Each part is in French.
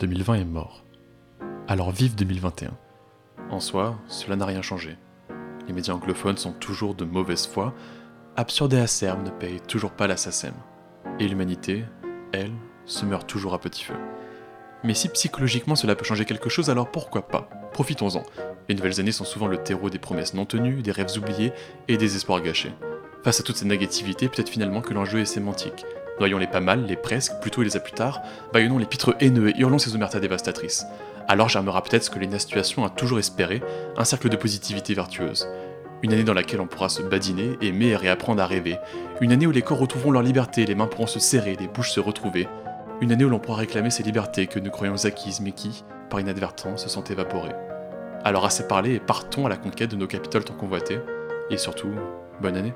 2020 est mort. Alors vive 2021. En soi, cela n'a rien changé. Les médias anglophones sont toujours de mauvaise foi, Absurde et acerbe ne paye toujours pas la SACEM. Et l'humanité, elle, se meurt toujours à petit feu. Mais si psychologiquement cela peut changer quelque chose, alors pourquoi pas? Profitons-en. Les nouvelles années sont souvent le terreau des promesses non tenues, des rêves oubliés et des espoirs gâchés. Face à toute cette négativité, peut-être finalement que l'enjeu est sémantique. Noyons-les pas mal, les presque, plutôt et les à plus tard, baillonnons les pitres haineux et hurlons ces omertas dévastatrices. Alors germera peut-être ce que les situation a toujours espéré, un cercle de positivité vertueuse. Une année dans laquelle on pourra se badiner, aimer et réapprendre à rêver. Une année où les corps retrouveront leur liberté, les mains pourront se serrer, les bouches se retrouver. Une année où l'on pourra réclamer ces libertés que nous croyons acquises mais qui, par inadvertance, se sont évaporées. Alors assez parlé et partons à la conquête de nos capitales tant convoitées. Et surtout, bonne année.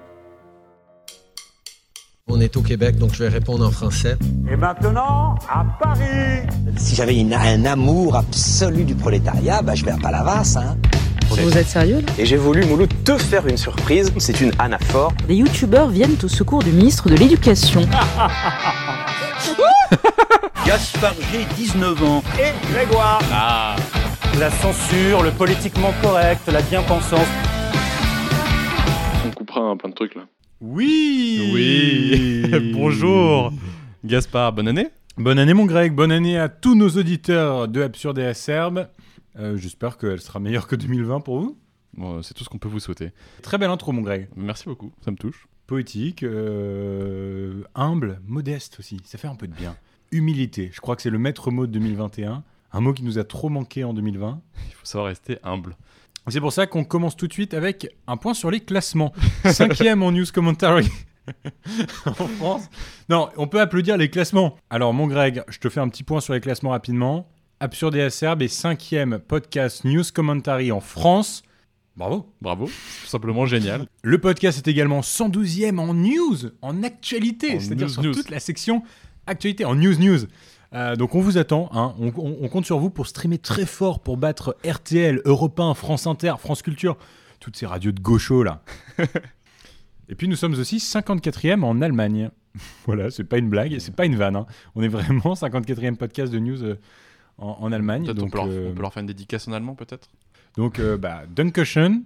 On est au Québec, donc je vais répondre en français. Et maintenant, à Paris Si j'avais un amour absolu du prolétariat, bah, je vais à Palavas, hein. Vous êtes sérieux là? Et j'ai voulu, Mouloud, te faire une surprise. C'est une anaphore. Des youtubeurs viennent au secours du ministre de l'Éducation. Gaspard G, 19 ans. Et Grégoire Ah La censure, le politiquement correct, la bien-pensance. On coupera un plein de trucs là. Oui Oui Bonjour Gaspard, bonne année Bonne année mon Greg, bonne année à tous nos auditeurs de Absurde et Acerbe. Euh, J'espère qu'elle sera meilleure que 2020 pour vous. Bon, c'est tout ce qu'on peut vous souhaiter. Très belle intro mon Greg. Merci beaucoup, ça me touche. Poétique, euh, humble, modeste aussi, ça fait un peu de bien. Humilité, je crois que c'est le maître mot de 2021. Un mot qui nous a trop manqué en 2020. Il faut savoir rester humble. C'est pour ça qu'on commence tout de suite avec un point sur les classements. Cinquième en news commentary en France. Non, on peut applaudir les classements. Alors mon Greg, je te fais un petit point sur les classements rapidement. Absurde et acerbe est cinquième podcast news commentary en France. Bravo. Bravo, tout simplement génial. Le podcast est également 112e en news, en actualité, c'est-à-dire sur news. toute la section actualité, en news news. Euh, donc on vous attend, hein. on, on- on compte sur vous pour streamer très fort pour battre RTL, Europe 1, France Inter, France Culture, toutes ces radios de gauchos là. Et puis nous sommes aussi 54e en Allemagne. voilà, c'est pas une blague, c'est pas une vanne. hein. On est vraiment 54e podcast de news euh, en, en Allemagne. Peut-être on, Donc, peut leur- euh, on peut leur faire une dédicace en allemand peut-être? Donc euh, bah, Dankeschön.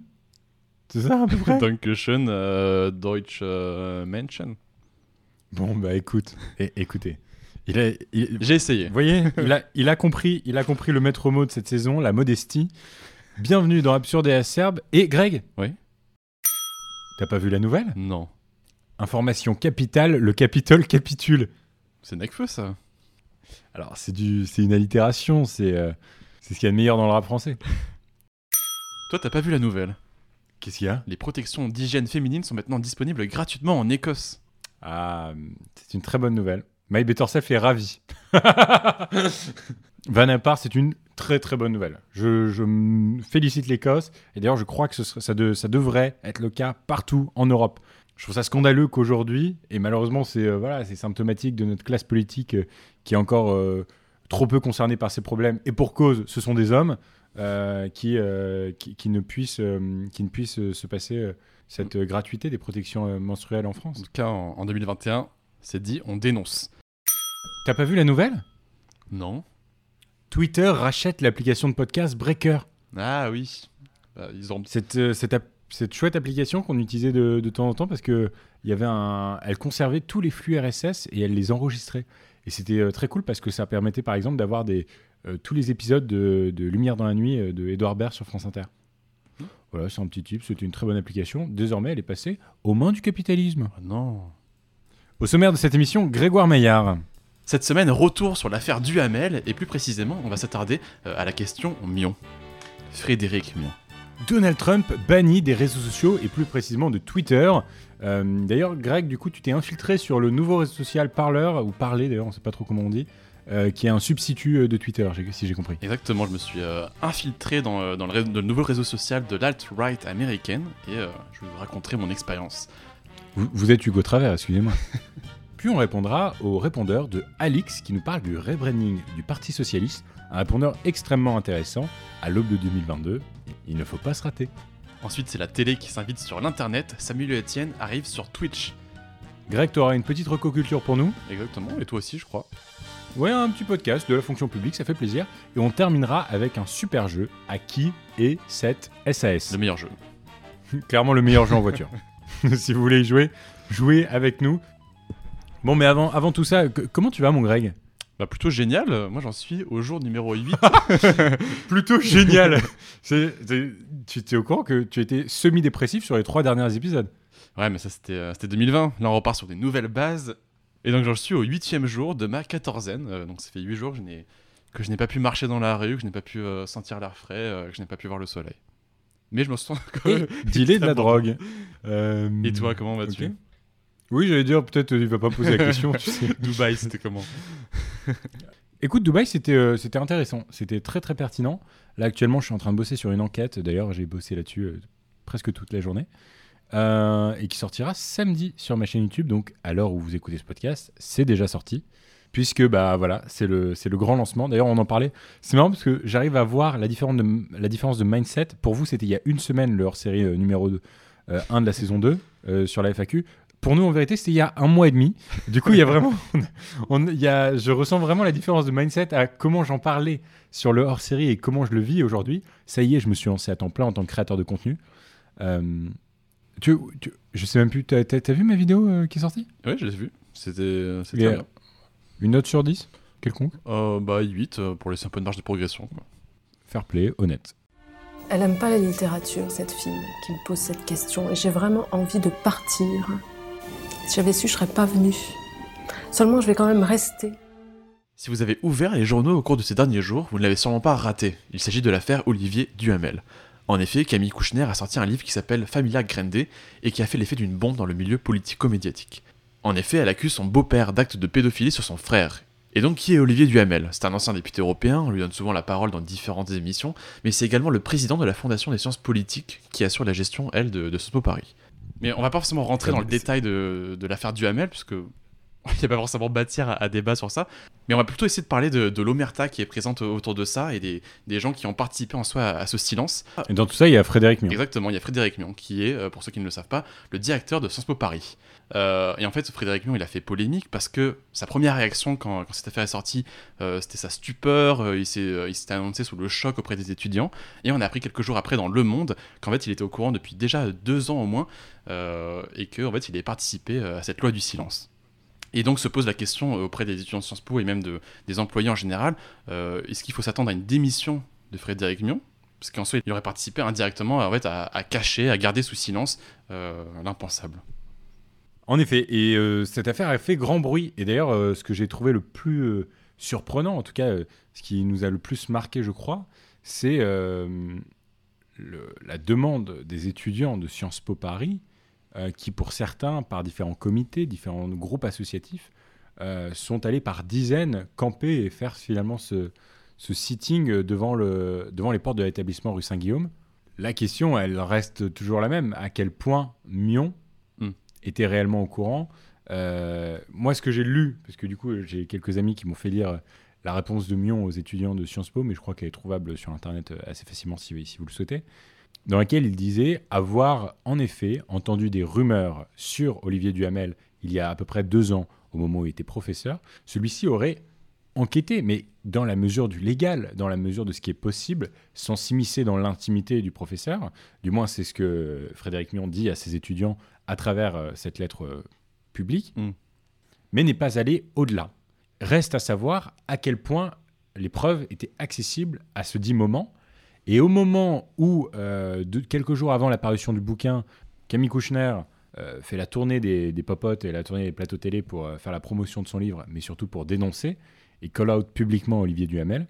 C'est ça à peu près? Dankeschön, euh, Deutsche euh, Menschen. Bon, bah écoute, écoutez. Il J'ai essayé. vous voyez, il a, il, a compris, il a compris le maître mot de cette saison, la modestie. Bienvenue dans Absurde et Acerbe. Et Greg Oui T'as pas vu la nouvelle? Non. Information capitale, le Capitole capitule. C'est Necfeu ça Alors, c'est du, c'est une allitération, c'est euh, c'est ce qu'il y a de meilleur dans le rap français. Toi t'as pas vu la nouvelle? Qu'est-ce qu'il y a? Les protections d'hygiène féminine sont maintenant disponibles gratuitement en Écosse. Ah, c'est une très bonne nouvelle. My Better Self est ravi. Van à part, c'est une très très bonne nouvelle. Je, je félicite l'Écosse et d'ailleurs je crois que ce serait- ça, de- ça devrait être le cas partout en Europe. Je trouve ça scandaleux qu'aujourd'hui, et malheureusement c'est euh, voilà, symptomatique de notre classe politique euh, qui est encore euh, trop peu concernée par ces problèmes, et pour cause, ce sont des hommes euh, qui, qui, qui ne puissent, qui ne puissent se passer cette gratuité des protections menstruelles en En France. tout cas en, en 2021, c'est dit, on dénonce. T'as pas vu la nouvelle? Non Twitter rachète l'application de podcast Breaker. Ah oui. Bah, ils ont... Cette, euh, cette, chouette application qu'on utilisait de, de temps en temps parce que il y avait un, elle conservait tous les flux RSS et elle les enregistrait. Et c'était euh, très cool parce que ça permettait par exemple d'avoir des, euh, tous les épisodes de, de Lumière dans la nuit de Edouard Baird sur France Inter. Voilà, c'est un petit tip, c'était une très bonne application. Désormais, elle est passée aux mains du capitalisme. Ah non. Au sommaire de cette émission, Grégoire Maillard. Cette semaine, retour sur l'affaire Duhamel, et plus précisément, on va s'attarder euh, à la question Mion. Frédéric Mion. Donald Trump banni des réseaux sociaux et plus précisément de Twitter. Euh, d'ailleurs, Greg, du coup, tu t'es infiltré sur le nouveau réseau social Parler, ou Parler d'ailleurs, on sait pas trop comment on dit, euh, qui est un substitut de Twitter, si j'ai compris. Exactement, je me suis euh, infiltré dans, dans le, ré- dans le nouveau réseau social de l'alt-right américaine, et je vous raconterai mon expérience. Vous, vous êtes Hugo Travers, excusez-moi. Puis on répondra au répondeur de Alix qui nous parle du rebranding du Parti Socialiste, un répondeur extrêmement intéressant à l'aube de 2022. Il ne faut pas se rater. Ensuite, c'est la télé qui s'invite sur l'internet. Samuel et Etienne arrivent sur Twitch. Greg, tu auras une petite recoculture pour nous? Exactement, et toi aussi, je crois. Ouais, un petit podcast de la fonction publique, ça fait plaisir. Et on terminera avec un super jeu. À qui est cette SAS Le meilleur jeu. Clairement le meilleur jeu en voiture. si vous voulez y jouer, jouez avec nous. Bon, mais avant, avant tout ça, comment tu vas, mon Greg? Bah plutôt génial, moi j'en suis au jour numéro 8. Plutôt génial. C'est- c'est- tu es au courant que tu étais semi-dépressif sur les trois derniers épisodes? Ouais mais ça c'était euh, c'était 2020, là on repart sur des nouvelles bases. Et donc j'en suis au huitième jour de ma quatorzaine, euh, donc ça fait 8 jours que je n'ai que je n'ai pas pu marcher dans la rue, que je n'ai pas pu euh, sentir l'air frais, euh, que je n'ai pas pu voir le soleil. Mais je me sens Et dealer de la drogue. Euh, Et toi, comment vas-tu? ok. Oui, j'allais dire, peut-être euh, il va pas poser la question, tu sais. Dubaï, c'était comment Écoute, Dubaï, c'était euh, c'était intéressant. C'était très très pertinent. Là, actuellement, je suis en train de bosser sur une enquête. D'ailleurs, j'ai bossé là-dessus euh, presque toute la journée. Euh, et qui sortira samedi sur ma chaîne YouTube. Donc, à l'heure où vous écoutez ce podcast, c'est déjà sorti. Puisque, bah voilà, c'est le, c'est le grand lancement. D'ailleurs, on en parlait. C'est marrant parce que j'arrive à voir la différence de, la différence de mindset. Pour vous, c'était il y a une semaine, le hors-série numéro 2, euh, 1 de la saison 2 euh, sur la FAQ. Pour nous, en vérité, c'était il y a un mois et demi. Du coup, il y a vraiment, on, il y a, je ressens vraiment la différence de mindset à comment j'en parlais sur le hors-série et comment je le vis aujourd'hui. Ça y est, je me suis lancé à temps plein en tant que créateur de contenu. Euh, tu, tu- je sais même plus, t'as, vu ma vidéo euh, qui est sortie? Ouais, je l'ai vu. C'était euh, bien. Une note sur 10 Quelconque? Euh, bah 8 euh, pour laisser un peu de marge de progression. quoi. Fair play, honnête. Elle aime pas la littérature, cette fille, qui me pose cette question, et j'ai vraiment envie de partir. Si j'avais su, je serais pas venue. Seulement, je vais quand même rester. Si vous avez ouvert les journaux au cours de ces derniers jours, vous ne l'avez sûrement pas raté. Il s'agit de l'affaire Olivier Duhamel. En effet, Camille Kouchner a sorti un livre qui s'appelle Familia Grande et qui a fait l'effet d'une bombe dans le milieu politico-médiatique. En effet, elle accuse son beau-père d'actes de pédophilie sur son frère. Et donc, qui est Olivier Duhamel? C'est un ancien député européen, on lui donne souvent la parole dans différentes émissions, mais c'est également le président de la Fondation des sciences politiques qui assure la gestion, elle, de, de Sospo Paris. Mais on va pas forcément rentrer dans le détail de, de l'affaire Duhamel, puisque il n'y a pas forcément matière à, à débat sur ça. Mais on va plutôt essayer de parler de, de l'omerta qui est présente autour de ça et des, des gens qui ont participé en soi à, à ce silence. Et dans tout ça, il y a Frédéric Mion. Exactement, il y a Frédéric Mion qui est, euh, pour ceux qui ne le savent pas, le directeur de Sciences Po Paris. Euh, et en fait, Frédéric Mion, il a fait polémique parce que sa première réaction quand, cette affaire est sortie, euh, c'était sa stupeur, euh, il s'est euh, il s'était annoncé sous le choc auprès des étudiants. Et on a appris quelques jours après dans Le Monde qu'en fait, il était au courant depuis déjà deux ans au moins et qu'en fait, il avait participé à cette loi du silence. Et donc se pose la question auprès des étudiants de Sciences Po et même de, des employés en général, est-ce qu'il faut s'attendre à une démission de Frédéric Mion Parce qu'en soi, il aurait participé indirectement en fait, à, cacher, à garder sous silence l'impensable. En effet, et euh, cette affaire a fait grand bruit. Et d'ailleurs, euh, ce que j'ai trouvé le plus euh, surprenant, en tout cas, ce qui nous a le plus marqué, je crois, c'est la demande des étudiants de Sciences Po Paris, qui pour certains, par différents comités, différents groupes associatifs, sont allés par dizaines camper et faire finalement ce, sitting devant, le, devant les portes de l'établissement rue Saint-Guillaume. La question, elle reste toujours la même. À quel point Mion. Était réellement au courant Euh, Moi, ce que j'ai lu, parce que du coup, j'ai quelques amis qui m'ont fait lire la réponse de Mion aux étudiants de Sciences Po, mais je crois qu'elle est trouvable sur Internet euh, assez facilement si vous le souhaitez, dans laquelle il disait avoir en effet entendu des rumeurs sur Olivier Duhamel il y a à peu près deux ans, au moment où il était professeur. Celui-ci aurait enquêté, mais dans la mesure du légal, dans la mesure de ce qui est possible, sans s'immiscer dans l'intimité du professeur. Du moins, c'est ce que Frédéric Mion dit à ses étudiants à travers euh, cette lettre euh, publique, Mm. mais n'est pas allé au-delà. Reste à savoir à quel point les preuves étaient accessibles à ce dit moment. Et au moment où, euh, de- quelques jours avant l'apparition du bouquin, Camille Kouchner fait la tournée des, des popotes et la tournée des plateaux télé pour faire la promotion de son livre, mais surtout pour dénoncer et call out publiquement Olivier Duhamel,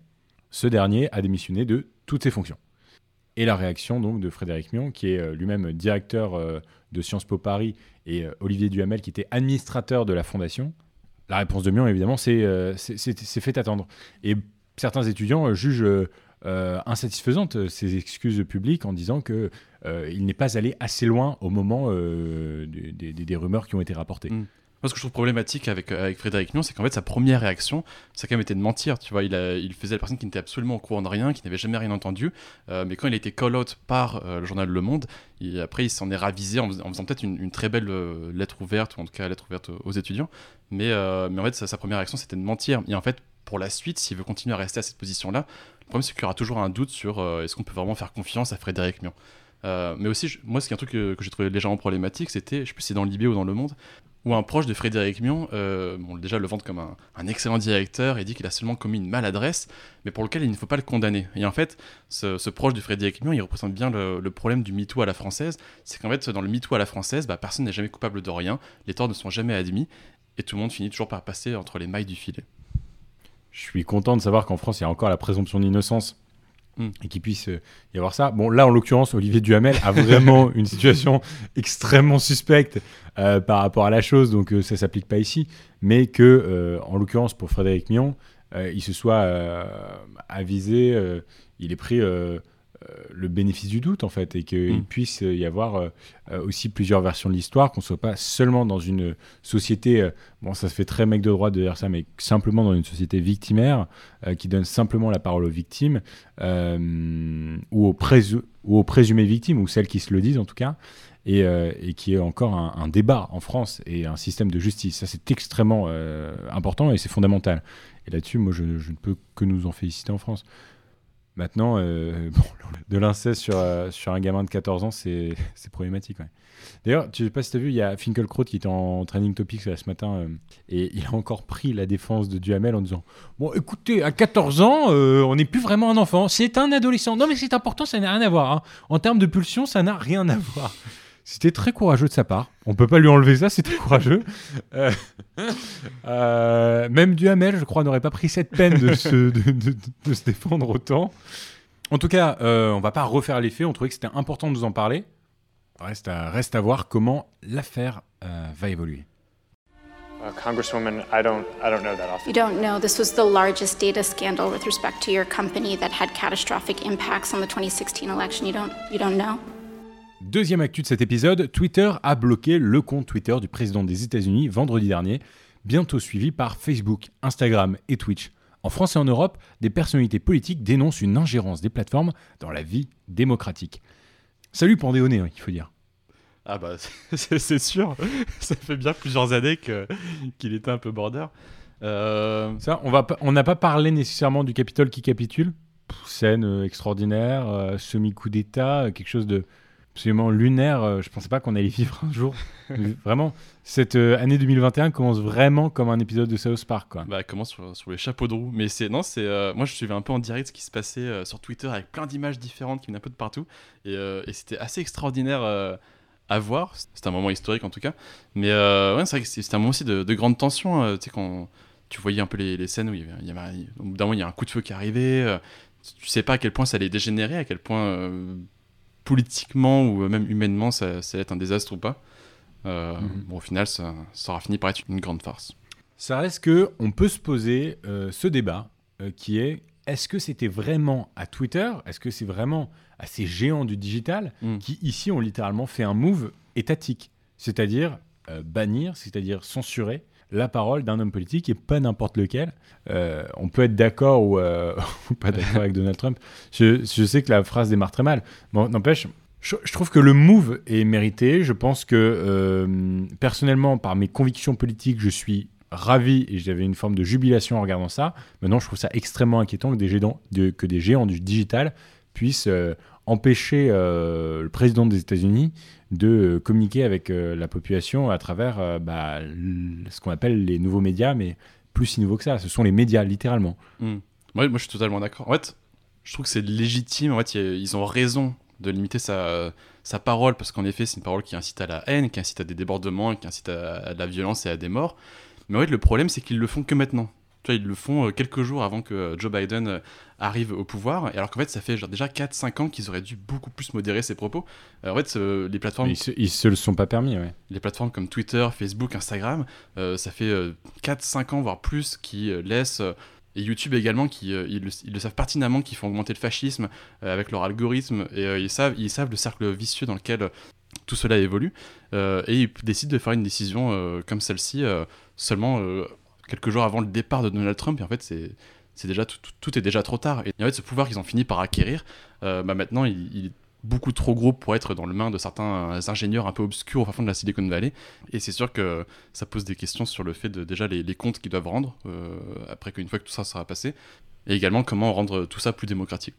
ce dernier a démissionné de toutes ses fonctions. Et la réaction donc de Frédéric Mion, qui est euh, lui-même directeur euh, de Sciences Po Paris, et euh, Olivier Duhamel, qui était administrateur de la fondation, la réponse de Mion, évidemment, c'est fait attendre. Et certains étudiants jugent euh, insatisfaisantes euh, ces excuses publiques en disant que il n'est pas allé assez loin au moment des rumeurs qui ont été rapportées. Mm. Moi, ce que je trouve problématique avec, euh, avec Frédéric Mion, c'est qu'en fait, sa première réaction, ça a quand même été de mentir. Tu vois, il, il faisait la personne qui n'était absolument au courant de rien, qui n'avait jamais rien entendu. Euh, mais quand il a été call-out par euh, le journal Le Monde, il- après, il s'en est ravisé en, fais- en faisant peut-être une, très belle lettre ouverte, ou en tout cas lettre ouverte aux, étudiants. Mais, mais en fait, sa, sa première réaction, c'était de mentir. Et en fait, pour la suite, s'il veut continuer à rester à cette position-là, le problème, c'est qu'il y aura toujours un doute sur est-ce qu'on peut vraiment faire confiance à Frédéric Mion. Euh, mais aussi, je- moi, ce qui est un truc que, que j'ai trouvé légèrement problématique, c'était, je sais plus si c'est dans Libé ou dans Le Monde, où un proche de Frédéric Mion, euh, déjà le vante comme un, excellent directeur et dit qu'il a seulement commis une maladresse, mais pour lequel il ne faut pas le condamner. Et en fait, ce, proche de Frédéric Mion, il représente bien le, le problème du MeToo à la française, c'est qu'en fait, dans le MeToo à la française, bah, personne n'est jamais coupable de rien, les torts ne sont jamais admis, et tout le monde finit toujours par passer entre les mailles du filet. Je suis content de savoir qu'en France, il y a encore la présomption d'innocence Mm. et qu'il puisse euh, y avoir ça. Bon, là, en l'occurrence, Olivier Duhamel a vraiment une situation extrêmement suspecte euh, par rapport à la chose, donc euh, ça s'applique pas ici. Mais que, euh, en l'occurrence, pour Frédéric Mion, il se soit avisé, il ait pris le bénéfice du doute, en fait, et qu'il Mm. puisse y avoir euh, euh, aussi plusieurs versions de l'histoire, qu'on soit pas seulement dans une société, euh, bon, ça se fait très mec de droite de dire ça, mais simplement dans une société victimaire, euh, qui donne simplement la parole aux victimes, euh, ou, aux présu- ou aux présumées victimes, ou celles qui se le disent en tout cas, et, euh, et qui est encore un, un débat en France et un système de justice. Ça, c'est extrêmement euh, important et c'est fondamental. Et là-dessus, moi, je, je ne peux que nous en féliciter en France. Maintenant, euh, de l'inceste sur, euh, sur un gamin de 14 ans, c'est problématique. D'ailleurs, je sais pas si tu as vu, il y a Finkelkraut qui était en training topics ce matin euh, et il a encore pris la défense de Duhamel en disant Bon, écoutez, à 14 ans, on n'est plus vraiment un enfant, c'est un adolescent. Non, mais c'est important, ça n'a rien à voir. hein. En termes de pulsion, ça n'a rien à voir. C'était très courageux de sa part. On peut pas lui enlever ça, c'était courageux. Euh, euh, même Duhamel, je crois, n'aurait pas pris cette peine de se, de, de- de se défendre autant. En tout cas, euh, on va pas refaire les faits. On trouvait que c'était important de nous en parler. Reste à, reste à voir comment l'affaire euh, va évoluer. Uh, Congresswoman, I don't, I don't know that off. You don't know this was the largest data scandal with respect to your company that had catastrophic impacts on the 2016 election. You don't, you don't know? Deuxième actu de cet épisode, Twitter a bloqué le compte Twitter du président des États-Unis vendredi dernier, bientôt suivi par Facebook, Instagram et Twitch. En France et en Europe, des personnalités politiques dénoncent une ingérence des plateformes dans la vie démocratique. Salut Pandéoné, il faut dire. Ah bah c'est sûr, ça fait bien plusieurs années qu'il était un peu border. Euh, Ça, on va pas- on n'a pas parlé nécessairement du Capitole qui capitule? Pff, scène euh, extraordinaire, euh, semi-coup d'État, euh, quelque chose de absolument lunaire. euh, je pensais pas qu'on allait vivre un jour. Vraiment, cette euh, année 2021 commence vraiment comme un épisode de South Park. Quoi. Bah, comment sur, sur les chapeaux de roue. Mais c'est non, c'est euh, moi je suivais un peu en direct ce qui se passait euh, sur Twitter avec plein d'images différentes qui venaient un peu de partout et, et c'était assez extraordinaire à voir. C'était un moment historique en tout cas. Mais ouais, c'est vrai que c'est- c'était un moment aussi de, de grande tension. tu sais quand tu voyais un peu les, les scènes où il y avait, il y avait- au bout d'un moment il y a un coup de feu qui arrivait. tu sais pas à quel point ça allait dégénérer, à quel point politiquement ou même humainement ça, ça allait être un désastre ou pas. Euh, Mhm. Bon, au final, ça, ça aura fini par être une grande farce. Ça reste que on peut se poser euh, ce débat euh, qui est est-ce que c'était vraiment à Twitter? Est-ce que c'est vraiment à ces géants du digital Mm. qui ici ont littéralement fait un move étatique, c'est-à-dire euh, bannir, c'est-à-dire censurer la parole d'un homme politique et pas n'importe lequel. Euh, on peut être d'accord ou, euh, ou pas d'accord avec Donald Trump. Je, sais que la phrase démarre très mal. Bon, n'empêche, je, trouve que le move est mérité. Je pense que euh, personnellement, par mes convictions politiques, je suis ravi et j'avais une forme de jubilation en regardant ça. Maintenant, je trouve ça extrêmement inquiétant que des géants, que des géants du digital puissent empêcher le président des États-Unis de euh, communiquer avec euh, la population à travers euh, bah, ce qu'on appelle les nouveaux médias, mais plus si nouveau que ça. Ce sont les médias, littéralement. Hmm. Moi je suis totalement d'accord. En fait, je trouve que c'est légitime. En fait, ils ont raison de limiter sa, sa parole parce qu'en effet, c'est une parole qui incite à la haine, qui incite à des débordements, qui incite à, à de la violence et à des morts. Mais en fait, le problème, c'est qu'ils le font que maintenant. Tu vois, ils le font euh, quelques jours avant que euh, Joe Biden euh, arrive au pouvoir, et alors qu'en fait, ça fait genre déjà 4-5 ans qu'ils auraient dû beaucoup plus modérer ses propos. Euh, en fait, euh, les plateformes. Ils, se, ils se le sont pas permis, ouais. Les plateformes comme Twitter, Facebook, Instagram, euh, ça fait 4-5 ans, voire plus, qui euh, laissent. euh, et YouTube également, qui, euh, ils, le, ils le savent pertinemment, qu'ils font augmenter le fascisme euh, avec leur algorithme. Et euh, ils, savent, ils savent le cercle vicieux dans lequel tout cela évolue. et il décide de faire une décision comme celle-ci seulement quelques jours avant le départ de Donald Trump. Et en fait, c'est déjà tout, est déjà trop tard. Et en fait, ce pouvoir qu'ils ont fini par acquérir, bah maintenant, il, il, beaucoup trop gros pour être dans le main de certains ingénieurs un peu obscurs au fond de la Silicon Valley. Et c'est sûr que ça pose des questions sur le fait de déjà les, comptes qu'ils doivent rendre, euh, après qu'une fois que tout ça sera passé, et également comment rendre tout ça plus démocratique.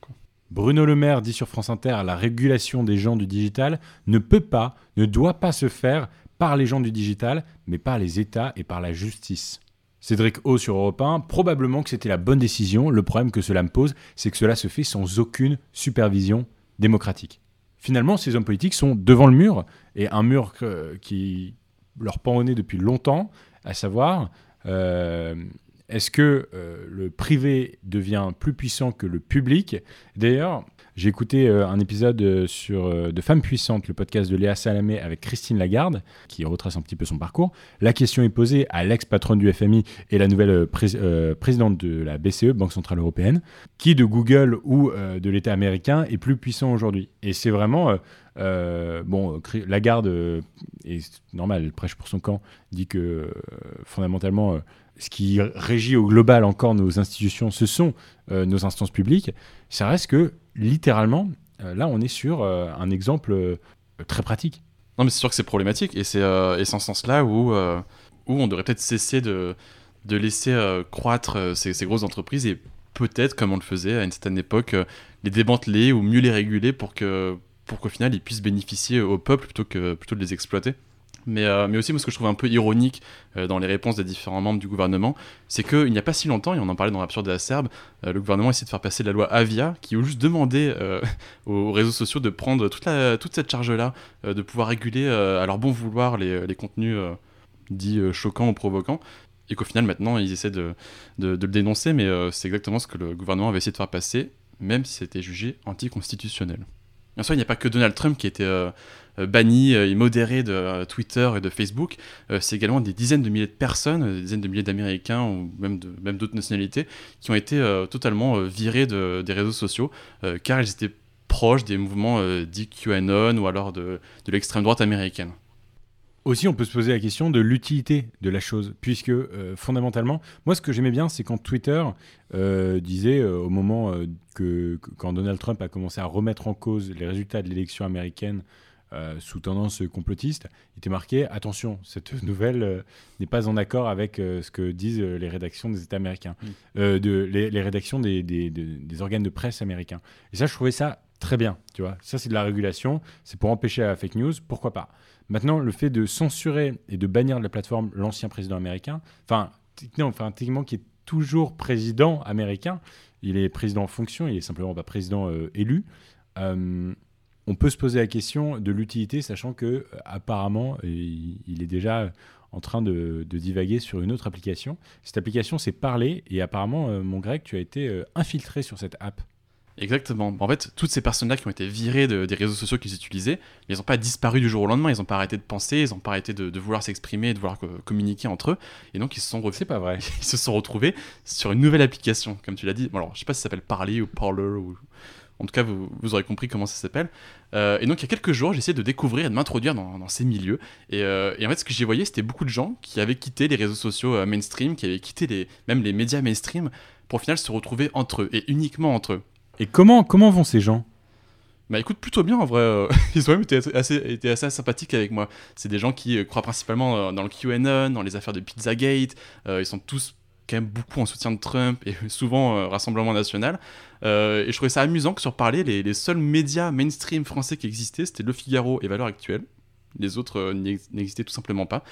Bruno Le Maire dit sur France Inter la régulation des gens du digital ne peut pas, ne doit pas se faire par les gens du digital, mais par les États et par la justice. Cédric O sur Europe 1, probablement que c'était la bonne décision. Le problème que cela me pose, c'est que cela se fait sans aucune supervision démocratique. Finalement, ces hommes politiques sont devant le mur, et un mur qui leur pend au nez depuis longtemps, à savoir, euh, est-ce que euh, le privé devient plus puissant que le public? D'ailleurs, j'ai écouté euh, un épisode euh, sur euh, de Femmes puissantes, le podcast de Léa Salamé avec Christine Lagarde, qui retrace un petit peu son parcours. La question est posée à l'ex-patronne du FMI et la nouvelle présidente de la BCE, Banque Centrale Européenne, qui de Google ou de l'État américain est plus puissant aujourd'hui? Et c'est vraiment... bon, Lagarde, et normal, elle prêche pour son camp, dit que fondamentalement, ce qui régit au global encore nos institutions, ce sont nos instances publiques. Ça reste que littéralement, euh, là, on est sur euh, un exemple euh, très pratique. Non, mais c'est sûr que c'est problématique, et c'est en ce sens-là où, où on devrait peut-être cesser de, de laisser croître ces, ces, grosses entreprises et peut-être, comme on le faisait à une certaine époque, les démanteler ou mieux les réguler pour que pour qu'au final ils puissent bénéficier au peuple plutôt que plutôt de les exploiter. Mais, euh, mais aussi, moi, ce que je trouve un peu ironique euh, dans les réponses des différents membres du gouvernement, c'est qu'il n'y a pas si longtemps, et on en parlait dans l'absurde et acerbe, euh, le gouvernement essaie de faire passer la loi Avia, qui juste demandé aux réseaux sociaux de prendre toute, la, cette charge-là, de pouvoir réguler à leur bon vouloir les, contenus dits choquants ou provoquants. Et qu'au final, maintenant, ils essaient de, de, de le dénoncer, mais c'est exactement ce que le gouvernement avait essayé de faire passer, même si c'était jugé anticonstitutionnel. Bien sûr, il n'y a pas que Donald Trump qui était euh, banni euh, et modéré de euh, Twitter et de Facebook, c'est également des dizaines de milliers de personnes, des dizaines de milliers d'Américains ou même d'autres nationalités qui ont été totalement virés de, des réseaux sociaux car ils étaient proches des mouvements dits QAnon ou alors de l'extrême droite américaine. Aussi, on peut se poser la question de l'utilité de la chose, puisque fondamentalement, moi ce que j'aimais bien, c'est quand Twitter disait au moment que, quand Donald Trump a commencé à remettre en cause les résultats de l'élection américaine euh, sous tendance complotiste, il était marqué attention, cette nouvelle euh, n'est pas en accord avec euh, ce que disent les rédactions des États américains, mm. de, les, rédactions des, des, organes de presse américains. Et ça, je trouvais ça très bien, tu vois. Ça, c'est de la régulation, c'est pour empêcher la fake news, pourquoi pas. Maintenant, le fait de censurer et de bannir de la plateforme l'ancien président américain, enfin, enfin, techniquement, qui est toujours président américain, il est président en fonction, il est simplement pas président élu on peut se poser la question de l'utilité, sachant que euh, apparemment, il, est déjà en train de, divaguer sur une autre application. Cette application, c'est Parler, et apparemment, euh, mon grec, tu as été euh, infiltré sur cette app. Exactement. En fait, toutes ces personnes-là qui ont été virées des réseaux sociaux qu'ils utilisaient, ils n'ont pas disparu du jour au lendemain, ils n'ont pas arrêté de penser, ils n'ont pas arrêté de, vouloir s'exprimer, de vouloir communiquer entre eux, et donc ils se sont, C'est pas vrai. ils se sont retrouvés sur une nouvelle application, comme tu l'as dit. Bon, alors, je sais pas si ça s'appelle Parler ou Parler ou en tout cas, vous, aurez compris comment ça s'appelle. Euh, et donc, il y a quelques jours, j'ai essayé de découvrir et de m'introduire dans, ces milieux. Euh, et, en fait, ce que j'y voyais, c'était beaucoup de gens qui avaient quitté les réseaux sociaux euh, mainstream, qui avaient quitté les, même les médias mainstream, pour au final se retrouver entre eux, et uniquement entre eux. Et comment, comment vont ces gens? Bah écoute, plutôt bien en vrai. Ils ont même été assez, été assez sympathiques avec moi. C'est des gens qui croient principalement dans le QAnon, dans les affaires de Pizzagate. ils sont tous quand même beaucoup en soutien de Trump et souvent Rassemblement National. Euh, et je trouvais ça amusant que sur Parler, les, seuls médias mainstream français qui existaient, c'était Le Figaro et Valeurs Actuelles. Les autres euh, n'existaient tout simplement pas.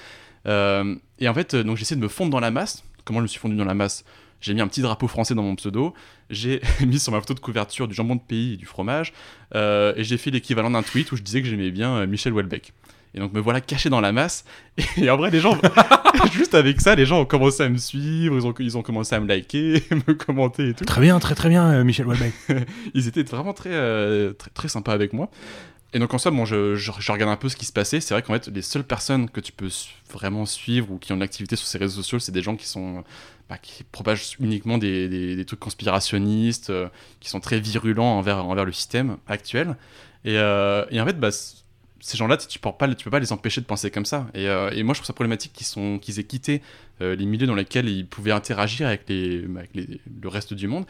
Euh, et en fait, donc j'essaie de me fondre dans la masse. Comment je me suis fondu dans la masse? J'ai mis un petit drapeau français dans mon pseudo. J'ai mis sur ma photo de couverture du jambon de pays et du fromage. et j'ai fait l'équivalent d'un tweet où je disais que j'aimais bien Michel Houellebecq. Et donc me voilà caché dans la masse. Et en vrai, les gens, juste avec ça, les gens ont commencé à me suivre, ils ont, ils ont commencé à me liker, me commenter et tout. Très bien, très très bien, euh, Michel Houellebecq. ils étaient vraiment très, euh, très, très sympas avec moi. Et donc en soi, bon, je, je, regarde un peu ce qui se passait. C'est vrai qu'en fait, les seules personnes que tu peux vraiment suivre ou qui ont une activité sur ces réseaux sociaux, c'est des gens qui sont bah, qui propagent uniquement des, trucs conspirationnistes, euh, qui sont très virulents envers, le système actuel. Et, et en fait, bah, ces gens-là, tu tu peux pas les empêcher de penser comme ça. Et, euh, moi, je trouve ça problématique qu'ils aient quitté euh, les milieux dans lesquels ils pouvaient interagir avec, le reste du monde.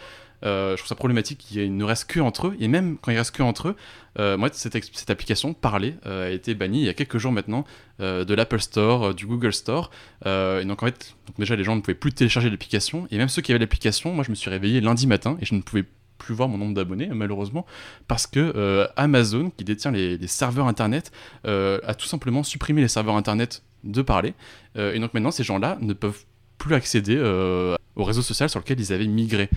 Euh, je trouve ça problématique qu'il ne reste que entre eux. Et même quand il reste que entre eux, moi, cette, application, Parler, a été bannie il y a quelques jours maintenant de l'Apple Store, du Google Store. Et donc, en fait, donc déjà, les gens ne pouvaient plus télécharger l'application. Et même ceux qui avaient l'application, moi, je me suis réveillé lundi matin et je ne pouvais plus voir mon nombre d'abonnés, malheureusement, parce que euh, Amazon, qui détient les, les serveurs internet, euh, a tout simplement supprimé les serveurs internet de parler. Euh, et donc maintenant, ces gens-là ne peuvent plus accéder euh, au réseau social sur lequel ils avaient migré.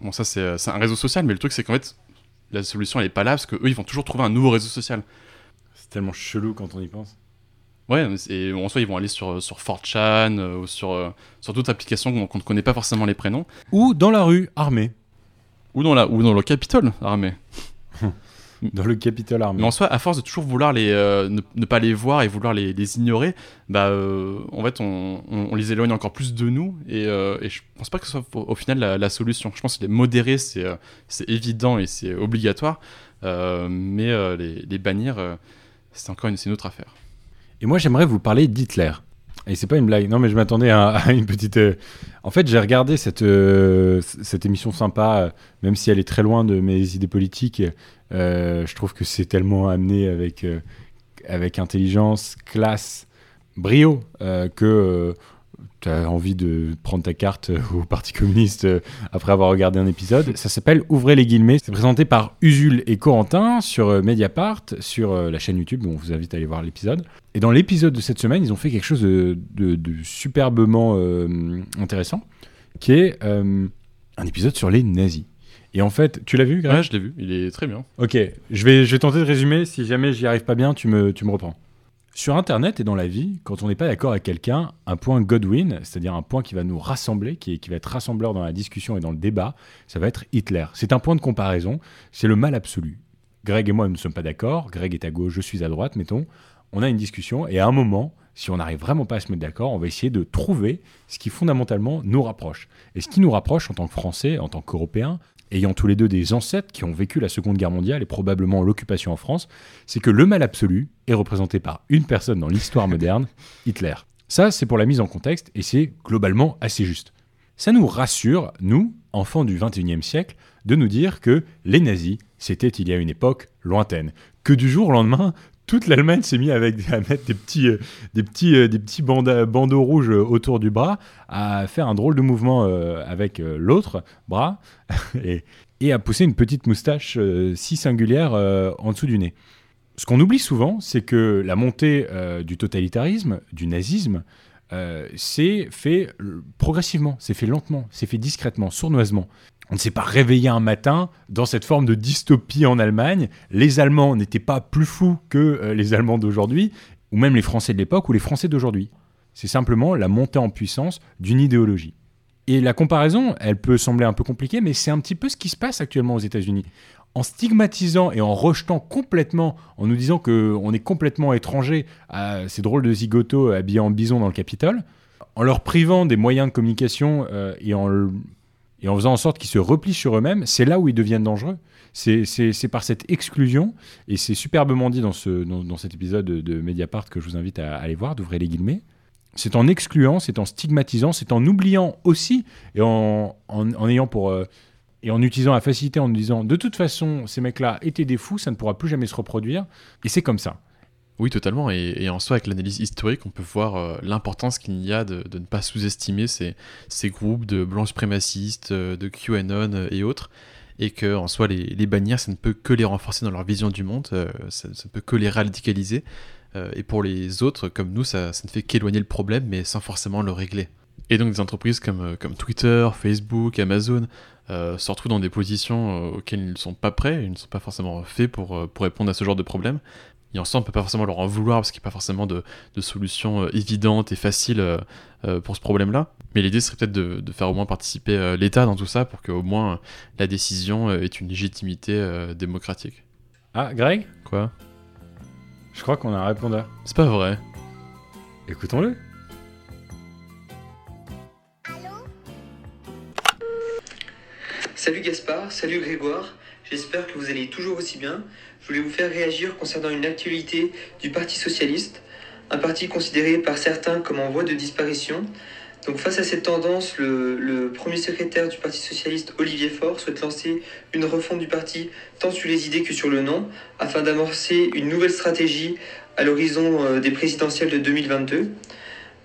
Bon, ça, c'est un réseau social, mais le truc, c'est qu'en fait, la solution, elle est pas là, parce qu'eux, ils vont toujours trouver un nouveau réseau social. C'est tellement chelou quand on y pense. Ouais, et en soi, ils vont aller sur, sur 4chan euh, ou sur, euh, sur d'autres applications dont on ne connaît pas forcément les prénoms. Ou dans la rue, armé. Ou dans, la, ou dans le Capitole armé. Dans le Capitole armé. Mais en soi, à force de toujours vouloir les, euh, ne, ne pas les voir et vouloir les, les ignorer, bah, euh, en fait, on, on- on les éloigne encore plus de nous. Et, euh, et je pense pas que ce soit au, au final la, la solution. Je pense que les modérer, c'est euh, c'est évident et c'est obligatoire. Euh, mais euh, les, les bannir, euh, c'est encore une, c'est une autre affaire. Et moi, j'aimerais vous parler d'Hitler. Et c'est pas une blague. Non, mais je m'attendais à, une petite. euh, En fait, j'ai regardé cette, euh, cette émission sympa, euh, même si elle est très loin de mes idées politiques. je trouve que c'est tellement amené avec, avec intelligence, classe, brio, que tu as envie de prendre ta carte euh, au Parti communiste euh, après avoir regardé un épisode. Ça s'appelle Ouvrez les guillemets. C'est présenté par Usul et Corentin sur euh, Mediapart, sur la chaîne YouTube. Bon, on vous invite à aller voir l'épisode. Et dans l'épisode de cette semaine, ils ont fait quelque chose de, de- de superbement euh, intéressant, qui est euh, un épisode sur les nazis. Et en fait, tu l'as vu, Greg? Ouais, je l'ai vu, il est très bien. Ok, je vais, je vais tenter de résumer. Si jamais j'y arrive pas bien, tu me, tu me reprends. Sur Internet et dans la vie, quand on n'est pas d'accord avec quelqu'un, un point Godwin, c'est-à-dire un point qui va nous rassembler, qui, va être rassembleur dans la discussion et dans le débat, ça va être Hitler. C'est un point de comparaison, c'est le mal absolu. Greg et moi, nous ne sommes pas d'accord. Greg est à gauche, je suis à droite, mettons. On a une discussion et à un moment, si on n'arrive vraiment pas à se mettre d'accord, on va essayer de trouver ce qui fondamentalement nous rapproche. Et ce qui nous rapproche en tant que Français, en tant qu'Européens, ayant tous les deux des ancêtres qui ont vécu la Seconde Guerre mondiale et probablement l'occupation en France, c'est que le mal absolu est représenté par une personne dans l'histoire moderne, Hitler. Ça, c'est pour la mise en contexte et c'est globalement assez juste. Ça nous rassure, nous, enfants du 21e siècle, de nous dire que les nazis, c'était il y a une époque lointaine. Que du jour au lendemain, toute l'Allemagne s'est mise avec, à mettre des petits, euh, des petits, euh, des petits bandeaux rouges euh, autour du bras, à faire un drôle de mouvement avec l'autre bras et, et à pousser une petite moustache si singulière en dessous du nez. Ce qu'on oublie souvent, c'est que la montée du totalitarisme, du nazisme, c'est fait progressivement, c'est fait lentement, c'est fait discrètement, sournoisement. On ne s'est pas réveillé un matin dans cette forme de dystopie en Allemagne. Les Allemands n'étaient pas plus fous que euh, les Allemands d'aujourd'hui, ou même les Français de l'époque ou les Français d'aujourd'hui. C'est simplement la montée en puissance d'une idéologie. Et la comparaison, elle peut sembler un peu compliquée, mais c'est un petit peu ce qui se passe actuellement aux États-Unis. En stigmatisant et en rejetant complètement, en nous disant qu'on est complètement étranger à ces drôles de zigotos habillés en bison dans le Capitole, en leur privant des moyens de communication euh, et, en, et en faisant en sorte qu'ils se replient sur eux-mêmes, c'est là où ils deviennent dangereux. C'est- par cette exclusion, et c'est superbement dit dans, ce, dans, dans cet épisode de, Mediapart que je vous invite à aller voir, d'ouvrir les guillemets, c'est en excluant, c'est en stigmatisant, c'est en oubliant aussi et en ayant pour euh, et en utilisant la facilité en nous disant de toute façon ces mecs-là étaient des fous, ça ne pourra plus jamais se reproduire et c'est comme ça. Oui, totalement. Et, en soi, avec l'analyse historique, on peut voir euh, l'importance qu'il y a de, ne pas sous-estimer ces, groupes de blancs suprémacistes, euh, de QAnon euh, et autres. Et que, en soi, les, les bannir, ça ne peut que les renforcer dans leur vision du monde, ça, ne peut que les radicaliser. Et pour les autres, comme nous, ça, ne fait qu'éloigner le problème, mais sans forcément le régler. Et donc des entreprises comme, Twitter, Facebook, Amazon euh, se dans des positions auxquelles ils ne sont pas prêts, ils ne sont pas forcément faits pour répondre à ce genre de problème. Et en soi, on peut pas forcément leur en vouloir parce qu'il n'y a pas forcément de, de solution euh, évidente et facile euh, euh, pour ce problème-là. Mais l'idée serait peut-être de, de faire au moins participer euh, l'État dans tout ça pour qu'au moins la décision euh, ait une légitimité euh, démocratique. Ah, Greg? Quoi? Je crois qu'on a un répondeur. C'est pas vrai. Écoutons-le. Salut Gaspard, salut Grégoire. J'espère que vous allez toujours aussi bien. Je voulais vous faire réagir concernant une actualité du Parti Socialiste, un parti considéré par certains comme en voie de disparition. Donc face à cette tendance, le, premier secrétaire du Parti Socialiste, Olivier Faure, souhaite lancer une refonte du parti tant sur les idées que sur le nom, afin d'amorcer une nouvelle stratégie à l'horizon euh, des présidentielles de 2022.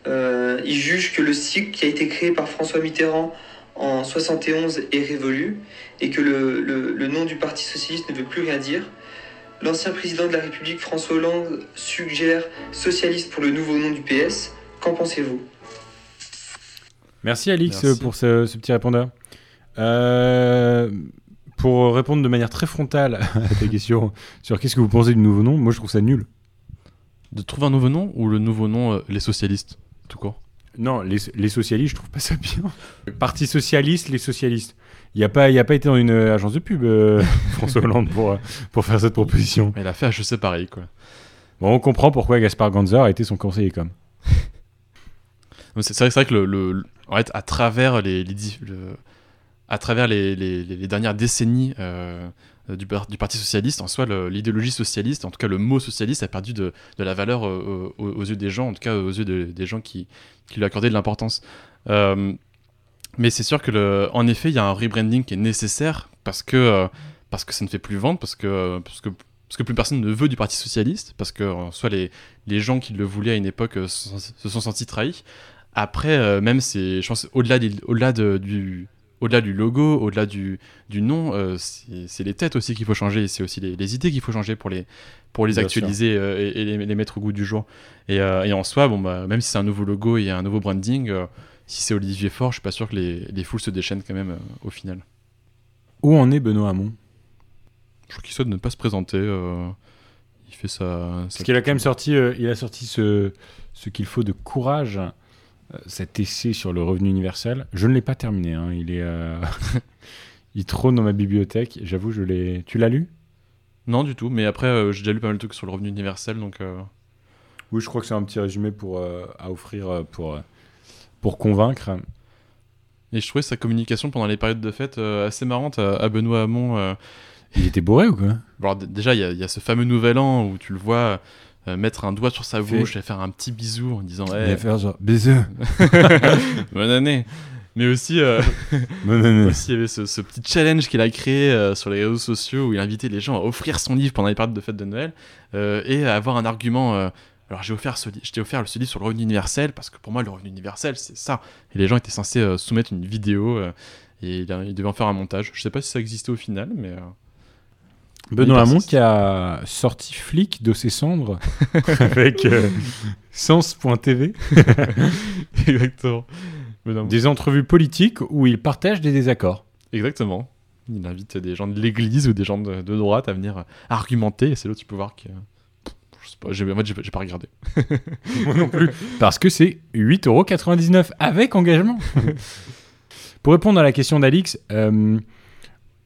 Euh, il juge que le cycle qui a été créé par François Mitterrand en 71 est révolu et que le- le nom du Parti socialiste ne veut plus rien dire. L'ancien président de la République, François Hollande, suggère socialiste pour le nouveau nom du PS. Qu'en pensez-vous? Merci Alix Merci. pour ce, ce petit répondeur. Euh, pour répondre de manière très frontale à ta question sur qu'est-ce que vous pensez du nouveau nom, moi je trouve ça nul. De trouver un nouveau nom ou le nouveau nom, euh, les socialistes, tout court? Non, les, les socialistes, je trouve pas ça bien. Parti socialiste, les socialistes. Il n'y a, pas- il a pas été dans une euh, agence de pub, euh, François Hollande, pour, euh, pour faire cette proposition. Il a fait HEC Paris, quoi. Bon, on comprend pourquoi Gaspard Ganzer a été son conseiller com. Donc, C'est vrai, vrai que le, le- le- en fait, à travers les, les di- le- à travers les, les- les- les dernières décennies euh, du, par- du Parti socialiste, en soi, l'idéologie socialiste, en tout cas le mot socialiste, a perdu de, de la valeur euh, aux, aux yeux des gens, en tout cas aux yeux de- des gens qui, qui lui accordaient de l'importance. Euh, mais c'est sûr que, le, en effet, il y a un rebranding qui est nécessaire parce que, euh, parce que ça ne fait plus vendre, parce que, parce que parce que plus personne ne veut du Parti socialiste, parce que soit les, les gens qui le voulaient à une époque euh, se, sont- se sont sentis trahis. Après, euh, même c'est, je pense, au-delà des- au-delà de- du, au-delà du logo, au-delà du, du nom, c'est les têtes aussi qu'il faut changer, c'est aussi les, les idées qu'il faut changer pour les, pour les Bien actualiser et, et les, les mettre au goût du jour. Et, et en soi, bon, bah, même si c'est un nouveau logo et un nouveau branding, si c'est Olivier Faure, je suis pas sûr que les, les foules se déchaînent quand même euh, au final. Où en est Benoît Hamon? Je trouve qu'il souhaite ne pas se présenter. euh, il fait ça. Parce qu'il a quand même sorti, euh, il a sorti ce, ce qu'il faut de courage, euh, cet essai sur le revenu universel. Je ne l'ai pas terminé. hein, Il est, euh, il trône dans ma bibliothèque. J'avoue, je l'ai. Tu l'as lu? Non, du tout. Mais après, euh, j'ai déjà lu pas mal de trucs sur le revenu universel, donc. euh, Oui, je crois que c'est un petit résumé pour euh, à offrir pour euh, pour convaincre. Et je trouvais sa communication pendant les périodes de fête euh, assez marrante à, à Benoît Hamon. euh. Il était bourré ou quoi? Bon, déjà, il y, a- il y a ce fameux nouvel an où tu le vois euh, mettre un doigt sur sa bouche et faire un petit bisou en disant ouais, va faire genre bisous. bonne année. Mais aussi, Bonne aussi, il y avait ce, ce petit challenge qu'il a créé sur les réseaux sociaux où il invitait les gens à offrir son livre pendant les périodes de fête de Noël et à avoir un argument. Alors j'ai offert ce, je t'ai offert ce livre sur le revenu universel parce que pour moi le revenu universel c'est ça. Et les gens étaient censés euh, soumettre une vidéo euh, et il, a- il devait en faire un montage. Je sais pas si ça existait au final, mais euh, Benoît Hamon qui a sorti flic de ses cendres avec euh, Sens.tv. exactement. Benoît. Des entrevues politiques où il partage des désaccords. Exactement. Il invite des gens de l'église ou des gens de, de droite à venir argumenter et c'est là où tu peux voir que. Sais pas, j'ai, en fait, j'ai, j'ai pas regardé. Moi non plus. Parce que c'est 8,99€ avec engagement. Pour répondre à la question d'Alix, euh,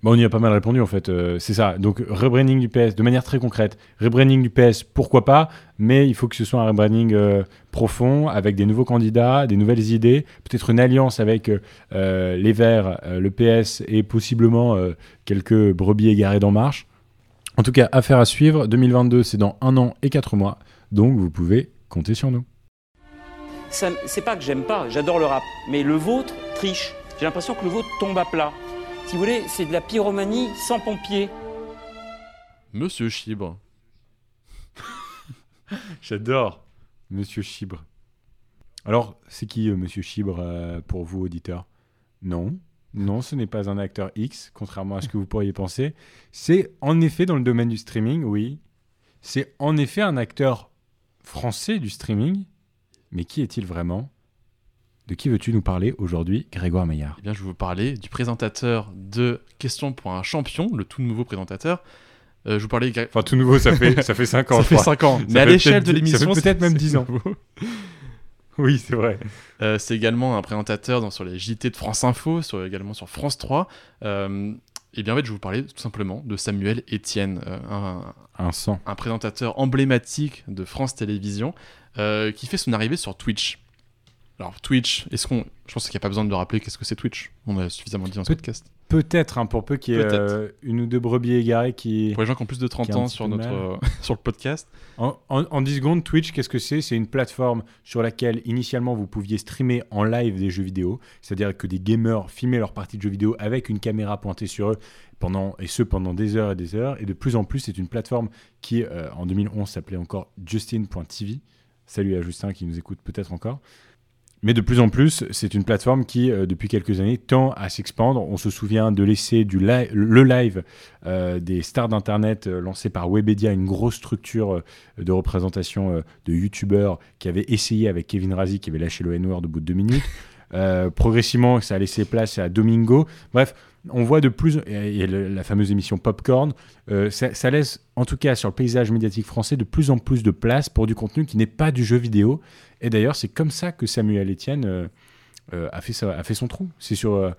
bah, on y a pas mal répondu en fait. euh, c'est ça. Donc, rebranding du PS de manière très concrète. Rebranding du PS, pourquoi pas, mais il faut que ce soit un rebranding euh, profond avec des nouveaux candidats, des nouvelles idées, peut-être une alliance avec les Verts, le PS et possiblement quelques brebis égarées d'En Marche. En tout cas, affaire à suivre. 2022, c'est dans un an et quatre mois. Donc, vous pouvez compter sur nous. C'est pas que j'aime pas, j'adore le rap, mais le vôtre triche. J'ai l'impression que le vôtre tombe à plat. Si vous voulez, c'est de la pyromanie sans pompier. Monsieur Chibre. J'adore Monsieur Chibre. Alors, c'est qui euh, Monsieur Chibre euh, pour vous, auditeurs Non. Non, ce n'est pas un acteur X, contrairement à ce que vous pourriez penser. C'est en effet dans le domaine du streaming, oui. C'est en effet un acteur français du streaming. Mais qui est-il vraiment? De qui veux-tu nous parler aujourd'hui, Grégoire Maillard? Eh bien, je vais vous parler du présentateur de Questions pour un champion, le tout nouveau présentateur. Euh, je vous parlais. Enfin, tout nouveau, ça fait, ça fait 5 ans. ça fait crois. 5 ans. Ça Mais à l'échelle de dix- ça fait l'émission. peut-être même 10 c'est ans. Oui, c'est vrai. Euh, c'est également un présentateur dans, sur les JT de France Info, sur, également sur France 3. Euh, et bien en fait, je vais vous parler tout simplement de Samuel Etienne, euh, un, Un sang. un présentateur emblématique de France Télévisions, qui fait son arrivée sur Twitch. Alors Twitch, est-ce qu'on, je pense qu'il n'y a pas besoin de le rappeler qu'est-ce que c'est Twitch? On a suffisamment dit dans ce podcast. Peut-être, hein, pour peu qu'il y ait euh, une ou deux brebis égarées qui. Pour les gens qui ont plus de 30 qui ont un ans sur, notre, euh, sur le podcast. En, en- en 10 secondes, Twitch, qu'est-ce que c'est? C'est une plateforme sur laquelle initialement vous pouviez streamer en live des jeux vidéo, c'est-à-dire que des gamers filmaient leur partie de jeux vidéo avec une caméra pointée sur eux, pendant, et ce pendant des heures et des heures. Et de plus en plus, c'est une plateforme qui, euh, en 2011, s'appelait encore Justin.tv. Salut à Justin qui nous écoute peut-être encore. Mais de plus en plus, c'est une plateforme qui, euh, depuis quelques années, tend à s'expandre. On se souvient de laisser du le live euh, des stars d'Internet euh, lancé par Webedia, une grosse structure de représentation de youtubeurs qui avait essayé avec Kevin Razi, qui avait lâché le N-word au bout de deux minutes. Euh, progressivement, ça a laissé place à Domingo. Bref, on voit de plus, et, et le- la fameuse émission Popcorn, euh, ça, ça laisse, en tout cas sur le paysage médiatique français, de plus en plus de place pour du contenu qui n'est pas du jeu vidéo. Et d'ailleurs, c'est comme ça que Samuel Etienne euh, euh, a, fait sa- a fait son trou. C'est sur,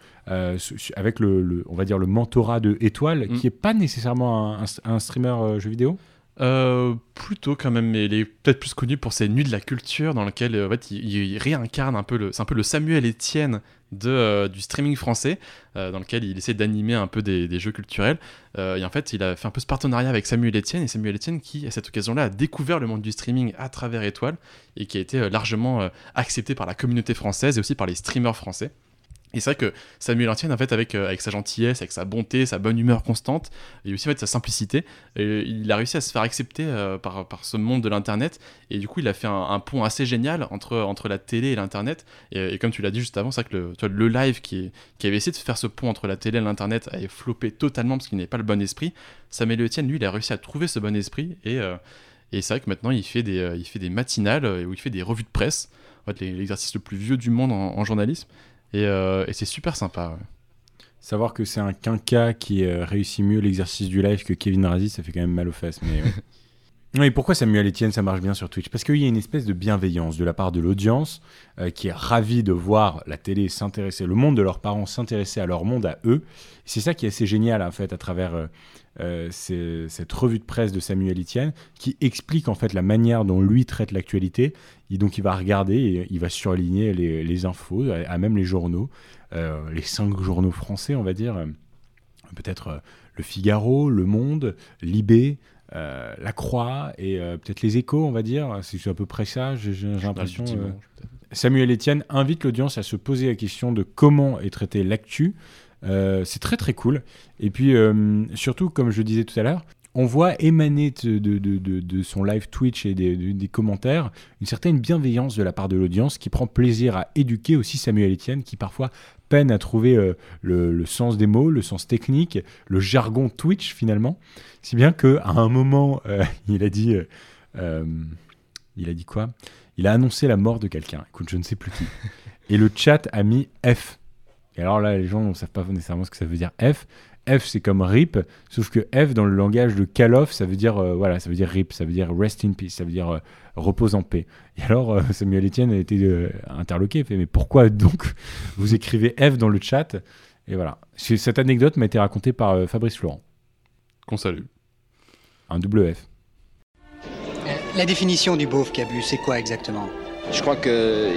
su- su- avec le, le- on va dire, le mentorat de Étoile, Mm. qui est pas nécessairement un, un- un streamer jeu vidéo? Euh, plutôt quand même, mais il est peut-être plus connu pour ses nuits de la culture dans lesquelles euh, en fait, il, réincarne un peu le, un peu le Samuel Etienne de, euh, du streaming français, euh, dans lequel il essaie d'animer un peu des, des jeux culturels. Et en fait, il a fait un peu ce partenariat avec Samuel Etienne, et Samuel Etienne qui, à cette occasion-là, a découvert le monde du streaming à travers Étoile, et qui a été largement accepté par la communauté française et aussi par les streamers français. Et c'est vrai que Samuel Etienne, en fait, avec, euh, avec sa gentillesse, avec sa bonté, sa bonne humeur constante, et aussi en fait, sa simplicité, il a réussi à se faire accepter euh, par, par ce monde de l'Internet. Et du coup, il a fait un, pont assez génial entre, entre la télé et l'Internet. Et, comme tu l'as dit juste avant, c'est vrai que le, le live qui, qui avait essayé de faire ce pont entre la télé et l'Internet avait floppé totalement parce qu'il n'avait pas le bon esprit. Samuel Etienne, lui, il a réussi à trouver ce bon esprit. Et, euh, et c'est vrai que maintenant, il fait des, il fait des matinales où il fait des revues de presse. En fait, l'exercice le plus vieux du monde en journalisme. Et, euh, et c'est super sympa. Savoir que c'est un quinca qui euh, réussit mieux l'exercice du live que Kevin Razi, ça fait quand même mal aux fesses. Mais ouais. Oui, pourquoi Samuel Etienne, ça marche bien sur Twitch? Parce qu'il y a une espèce de bienveillance de la part de l'audience euh, qui est ravie de voir la télé s'intéresser, le monde de leurs parents s'intéresser à leur monde, à eux. C'est ça qui est assez génial, en fait, à travers euh, cette revue de presse de Samuel Etienne, qui explique, en fait, la manière dont lui traite l'actualité. Et donc, il va regarder et il va surligner les, les infos, à, même les journaux, euh, les cinq journaux français, on va dire. Peut-être euh, Le Figaro, Le Monde, Libé, euh, La Croix et peut-être Les Échos, on va dire. C'est à peu près ça, j'ai l'impression. Samuel Etienne invite l'audience à se poser la question de comment est traité l'actu. Euh, c'est très très cool. Et puis euh, surtout, comme je disais tout à l'heure, on voit émaner de, son live Twitch et des, de- des commentaires une certaine bienveillance de la part de l'audience qui prend plaisir à éduquer aussi Samuel Etienne qui parfois peine à trouver euh, le, sens des mots, le sens technique, le jargon Twitch finalement. Si bien qu'à un moment, il a dit... il a dit quoi? Il a annoncé la mort de quelqu'un. Écoute, je ne sais plus qui. Et le chat a mis F. Et alors là, les gens ne savent pas nécessairement ce que ça veut dire F. F, c'est comme RIP, sauf que F, dans le langage de Call of, ça veut dire, euh, voilà, ça veut dire RIP, ça veut dire Rest in Peace, ça veut dire euh, repose en paix. Et alors, euh, Samuel Etienne a été euh, interloqué, il fait, mais pourquoi donc vous écrivez F dans le chat? Et voilà. Cette anecdote m'a été racontée par euh, Fabrice Florent. Qu'on salue. Un double F. La définition du beauf Cabu, c'est quoi exactement? Je crois que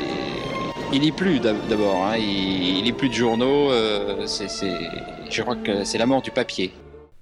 il lit plus d'ab- d'abord. hein. Il, il lit plus de journaux. euh, c'est- je crois que c'est la mort du papier.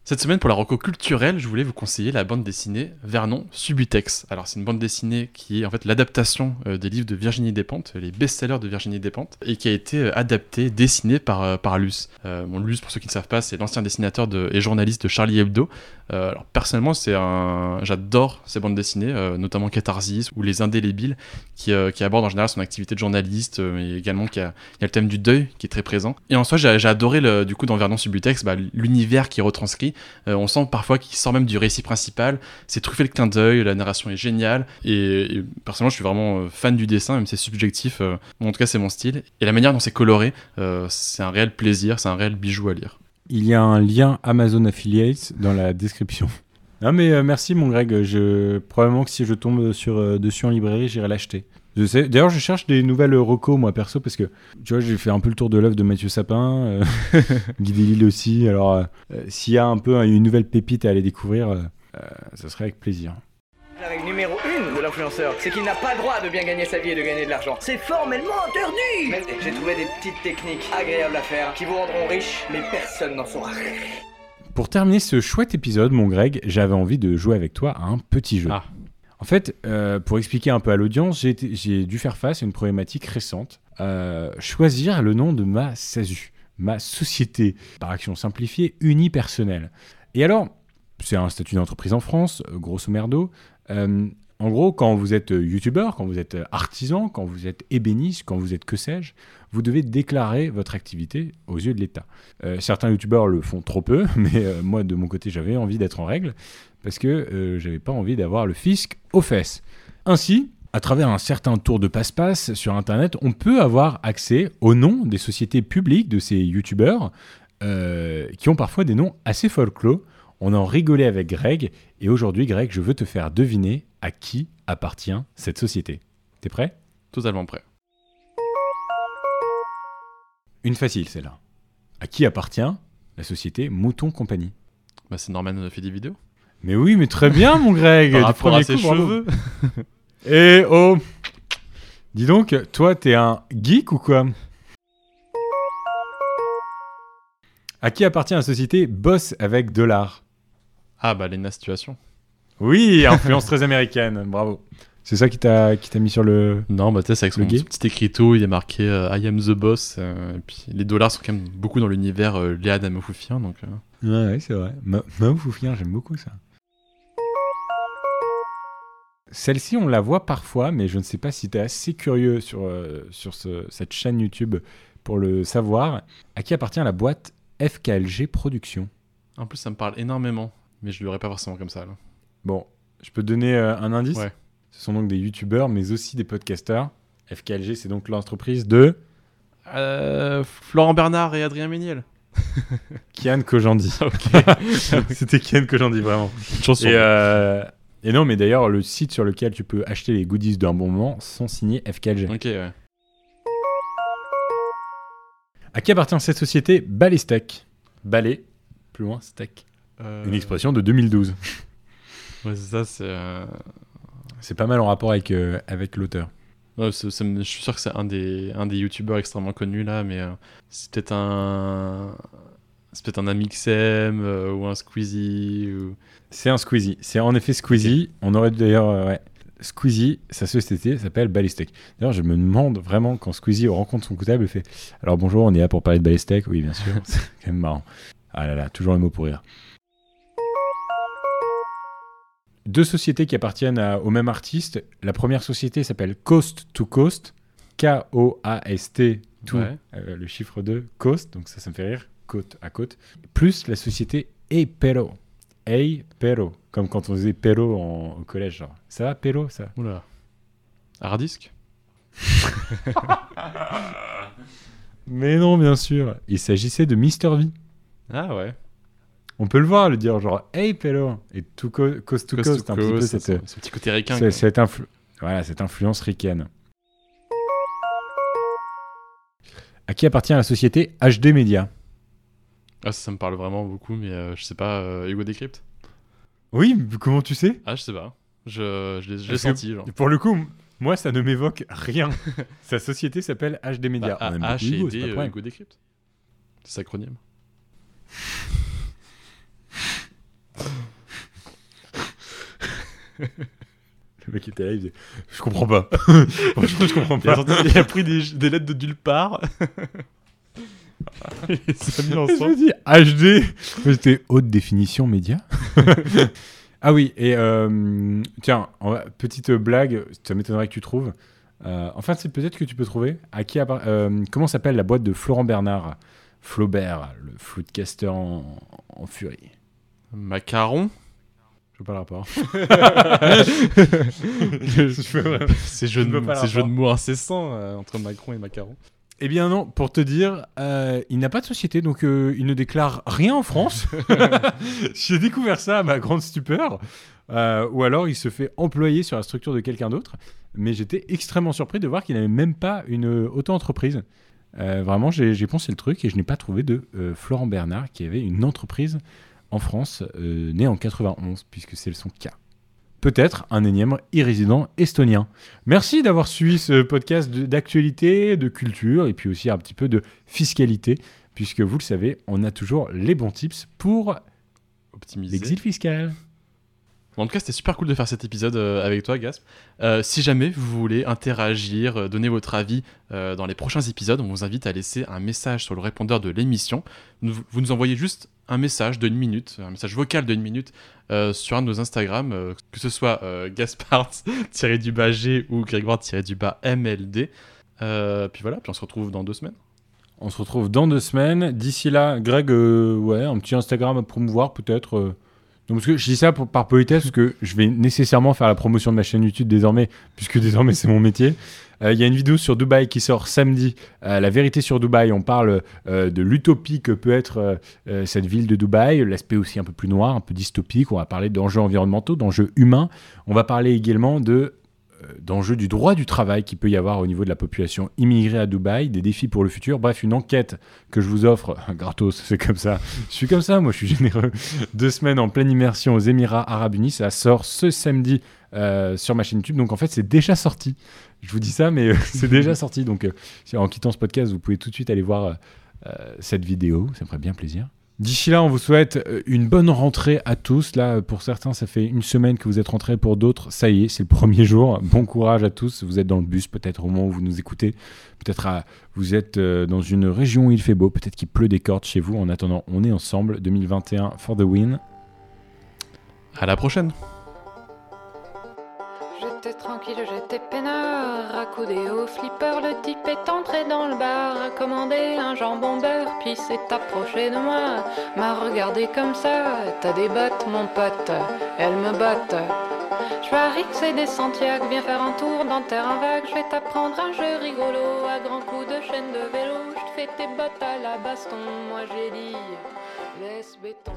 Cette semaine, pour la reco culturelle, je voulais vous conseiller la bande dessinée Vernon Subutex. Alors, c'est une bande dessinée qui est en fait l'adaptation euh, des livres de Virginie Despentes, les best-sellers de Virginie Despentes, et qui a été euh, adaptée, dessinée par, euh, par Luce. Bon, Luce, pour ceux qui ne savent pas, c'est l'ancien dessinateur de- et journaliste de Charlie Hebdo. Alors, personnellement, c'est un... j'adore ces bandes dessinées, notamment Catharsis ou Les Indélébiles, qui, qui abordent en général son activité de journaliste, mais également qui a, y a le thème du deuil qui est très présent. Et en soi, j'ai adoré, du coup, dans Vernon Subutex, bah, l'univers qui est retranscrit. Euh, on sent parfois qu'il sort même du récit principal. C'est truffé de clin d'œil, la narration est géniale. Et, personnellement, je suis vraiment euh, fan du dessin, même si c'est subjectif. euh, en tout cas, c'est mon style. Et la manière dont c'est coloré, c'est un réel plaisir, c'est un réel bijou à lire. Il y a un lien Amazon Affiliates dans la description. Non mais merci mon Greg, probablement que si je tombe dessus en librairie, j'irai l'acheter. Je sais. D'ailleurs, je cherche des nouvelles recos moi perso parce que tu vois, j'ai fait un peu le tour de l'œuvre de Mathieu Sapin, euh, Guy Delisle aussi. Alors euh, euh, s'il y a un peu une nouvelle pépite à aller découvrir, euh, euh, ça serait avec plaisir. La règle numéro 1 de l'influenceur, c'est qu'il n'a pas le droit de bien gagner sa vie et de gagner de l'argent. C'est formellement interdit Mais j'ai trouvé des petites techniques agréables à faire qui vous rendront riche, mais personne n'en saura rien. Pour terminer ce chouette épisode, mon Greg, j'avais envie de jouer avec toi à un petit jeu. En fait, euh, pour expliquer un peu à l'audience, j'ai dû faire face à une problématique récente. Euh, choisir le nom de ma SASU, ma société par action simplifiée unipersonnelle. Et alors, c'est un statut d'entreprise en France, euh, grosso merdo. En gros, quand vous êtes youtubeur, quand vous êtes artisan, quand vous êtes ébéniste, quand vous êtes que sais-je, vous devez déclarer votre activité aux yeux de l'État. Euh, certains youtubeurs le font trop peu, mais euh, moi de mon côté j'avais envie d'être en règle parce que euh, j'avais pas envie d'avoir le fisc aux fesses. Ainsi, à travers un certain tour de passe-passe sur Internet, on peut avoir accès au nom des sociétés publiques de ces youtubeurs euh, qui ont parfois des noms assez folklore. On en rigolait avec Greg et aujourd'hui Greg, je veux te faire deviner à qui appartient cette société. T'es prêt? Totalement prêt. Une facile celle-là. À qui appartient la société Mouton Compagnie? Bah, c'est Norman euh, fait des vidéos. Mais oui, mais très bien, mon Greg. Par du rapport premier à ses coup, cheveux. Et oh Dis donc, toi, t'es un geek ou quoi? À qui appartient la société Boss avec dollar Ah, bah, Lena Situation. Oui, influence très américaine, bravo. C'est ça qui t'a qui t'a mis sur le. Non, bah, tu sais, c'est avec son petit écriteau, il y a marqué euh, I am the boss. euh, et puis les dollars sont quand même beaucoup dans l'univers euh, Léa Namoufoufian, donc. Ouais, ouais, c'est vrai. Ma, ma Foufien, j'aime beaucoup ça. Celle-ci, on la voit parfois, mais je ne sais pas si tu es assez curieux sur, euh, sur ce- cette chaîne YouTube pour le savoir. À qui appartient la boîte FKLG Productions? En plus, ça me parle énormément, mais je l'aurais pas forcément comme ça. Là. Bon, je peux te donner euh, un indice? Ouais. Ce sont donc des youtubeurs, mais aussi des podcasteurs. FKLG, c'est donc l'entreprise de Euh, Florent Bernard et Adrien Méniel. Kian Kojandi. C'était Kian Kojandi, vraiment. Et, euh, et non, mais d'ailleurs, le site sur lequel tu peux acheter les goodies d'un bon moment sont signés FKLG. Ok, ouais. À qui appartient cette société Balestec Ballet, plus loin, steak. Euh, Une expression de 2012. Ouais, c'est ça, c'est. C'est pas mal en rapport avec, euh, avec l'auteur. ouais, je suis sûr que c'est un des, un des youtubeurs extrêmement connus là, mais euh, c'est peut-être un. C'est peut-être un Amixem euh, ou un Squeezie. Ou... C'est un Squeezie. C'est en effet Squeezie. On aurait d'ailleurs. ouais. Squeezie, sa société s'appelle Ballistic. D'ailleurs, je me demande vraiment quand Squeezie rencontre son comptable, il fait Alors bonjour, on est là pour parler de Ballistic Oui, bien sûr. C'est quand même marrant. Ah là là, toujours le mot pour rire. Deux sociétés qui appartiennent à- au même artiste. La première société s'appelle Coast to Coast. K-O-A-S-T, tout, Ouais. euh, le chiffre 2, Coast, donc ça, ça me fait rire, côte à côte. Plus la société E Pero. Hey Pero, comme quand on faisait Pero en- au collège. Genre. Ça va, Pero? Ça Oula. Hardisk Mais non, bien sûr. Il s'agissait de Mr. V. Ah ouais. On peut le voir, le dire genre Hey Pero et tout co- coast to coast, to un petit peu cette, c'est- ce petit côté ricain, c'est- cette, influ- voilà, cette influence ricaine. À qui appartient la société HD Media? Ah, ça, ça me parle vraiment beaucoup, mais euh, je sais pas. euh, Hugo Décrypte Oui, comment tu sais? Ah, je sais pas. Je, je l'ai senti, genre. Pour le coup, moi, ça ne m'évoque rien. Sa société s'appelle HD Media. Bah, On aime H et Hugo, D, c'est. Hugo Décrypte. C'est acronyme. Le mec était là, il faisait Je comprends pas. Franchement, je comprends Il a, pas. sorti- il a pris des, des lettres de nulle part. Il les a mis Je ensemble. me dis HD. C'était haute définition média. ah oui, et euh, tiens, va- petite blague, ça m'étonnerait que tu trouves. Euh, enfin, c'est peut-être que tu peux trouver. À qui euh, comment s'appelle la boîte de Florent Bernard? Flaubert, le floodcaster en, en furie. Macaron Je vois pas le rapport. C'est jeu, de, ces jeux de mots incessants euh, entre Macron et Macaron. Eh bien non, pour te dire, euh, il n'a pas de société, donc euh, il ne déclare rien en France. J'ai découvert ça à ma grande stupeur. Euh, ou alors il se fait employer sur la structure de quelqu'un d'autre. Mais j'étais extrêmement surpris de voir qu'il n'avait même pas une auto-entreprise. Euh, vraiment, j'ai pensé le truc et je n'ai pas trouvé de euh, Florent Bernard qui avait une entreprise en France, euh, né en 91, puisque c'est son cas. peut-être un énième irrésident estonien. Merci d'avoir suivi ce podcast d'actualité, de culture et puis aussi un petit peu de fiscalité, puisque vous le savez, on a toujours les bons tips pour Optimiser. l'exil fiscal. En tout cas, c'était super cool de faire cet épisode euh, avec toi, Gasp. Euh, si jamais vous voulez interagir, donner votre avis euh, dans les prochains épisodes, on vous invite à laisser un message sur le répondeur de l'émission. Vous nous envoyez juste un message d'une minute, un message vocal d'une minute euh, sur un de nos Instagram, euh, que ce soit euh, Gaspard-G ou Grégoire-MLD. Euh, puis voilà, puis on se retrouve dans deux semaines. On se retrouve dans deux semaines. D'ici là, Greg, ouais, un petit Instagram à promouvoir peut-être. Parce que je dis ça par politesse, parce que je vais nécessairement faire la promotion de ma chaîne YouTube désormais, puisque désormais c'est mon métier. Euh, Il y a une vidéo sur Dubaï qui sort samedi. Euh, la vérité sur Dubaï, on parle euh, de l'utopie que peut être cette ville de Dubaï, l'aspect aussi un peu plus noir, un peu dystopique. On va parler d'enjeux environnementaux, d'enjeux humains. On va parler également de d'enjeux du droit du travail qu'il peut y avoir au niveau de la population immigrée à Dubaï, des défis pour le futur. Bref, une enquête que je vous offre gratos, c'est comme ça. Je suis comme ça, moi je suis généreux. Deux semaines en pleine immersion aux Émirats Arabes Unis, ça sort ce samedi euh, sur ma chaîne YouTube. Donc en fait, c'est déjà sorti. Je vous dis ça, mais euh, c'est déjà sorti. Donc euh, en quittant ce podcast, vous pouvez tout de suite aller voir euh, euh, cette vidéo. Ça me ferait bien plaisir. D'ici là, on vous souhaite euh, une bonne rentrée à tous. Là, pour certains, ça fait une semaine que vous êtes rentrés. Pour d'autres, ça y est, c'est le premier jour. Bon courage à tous. Vous êtes dans le bus, peut-être au moment où vous nous écoutez. Peut-être vous êtes euh, dans une région où il fait beau. Peut-être qu'il pleut des cordes chez vous. En attendant, on est ensemble. 2021 for the win. À la prochaine. J'étais tranquille, j'étais peinard, accoudé au flipper, le type est entré dans le bar, a commandé un jambon beurre, puis s'est approché de moi, m'a regardé comme ça, t'as des bottes mon pote, elles me battent. Je parie que c'est des Santiago, viens faire un tour dans terrain vague, je vais t'apprendre un jeu rigolo, à grands coups de chaîne de vélo, je te fais tes bottes à la baston, moi j'ai dit, laisse béton.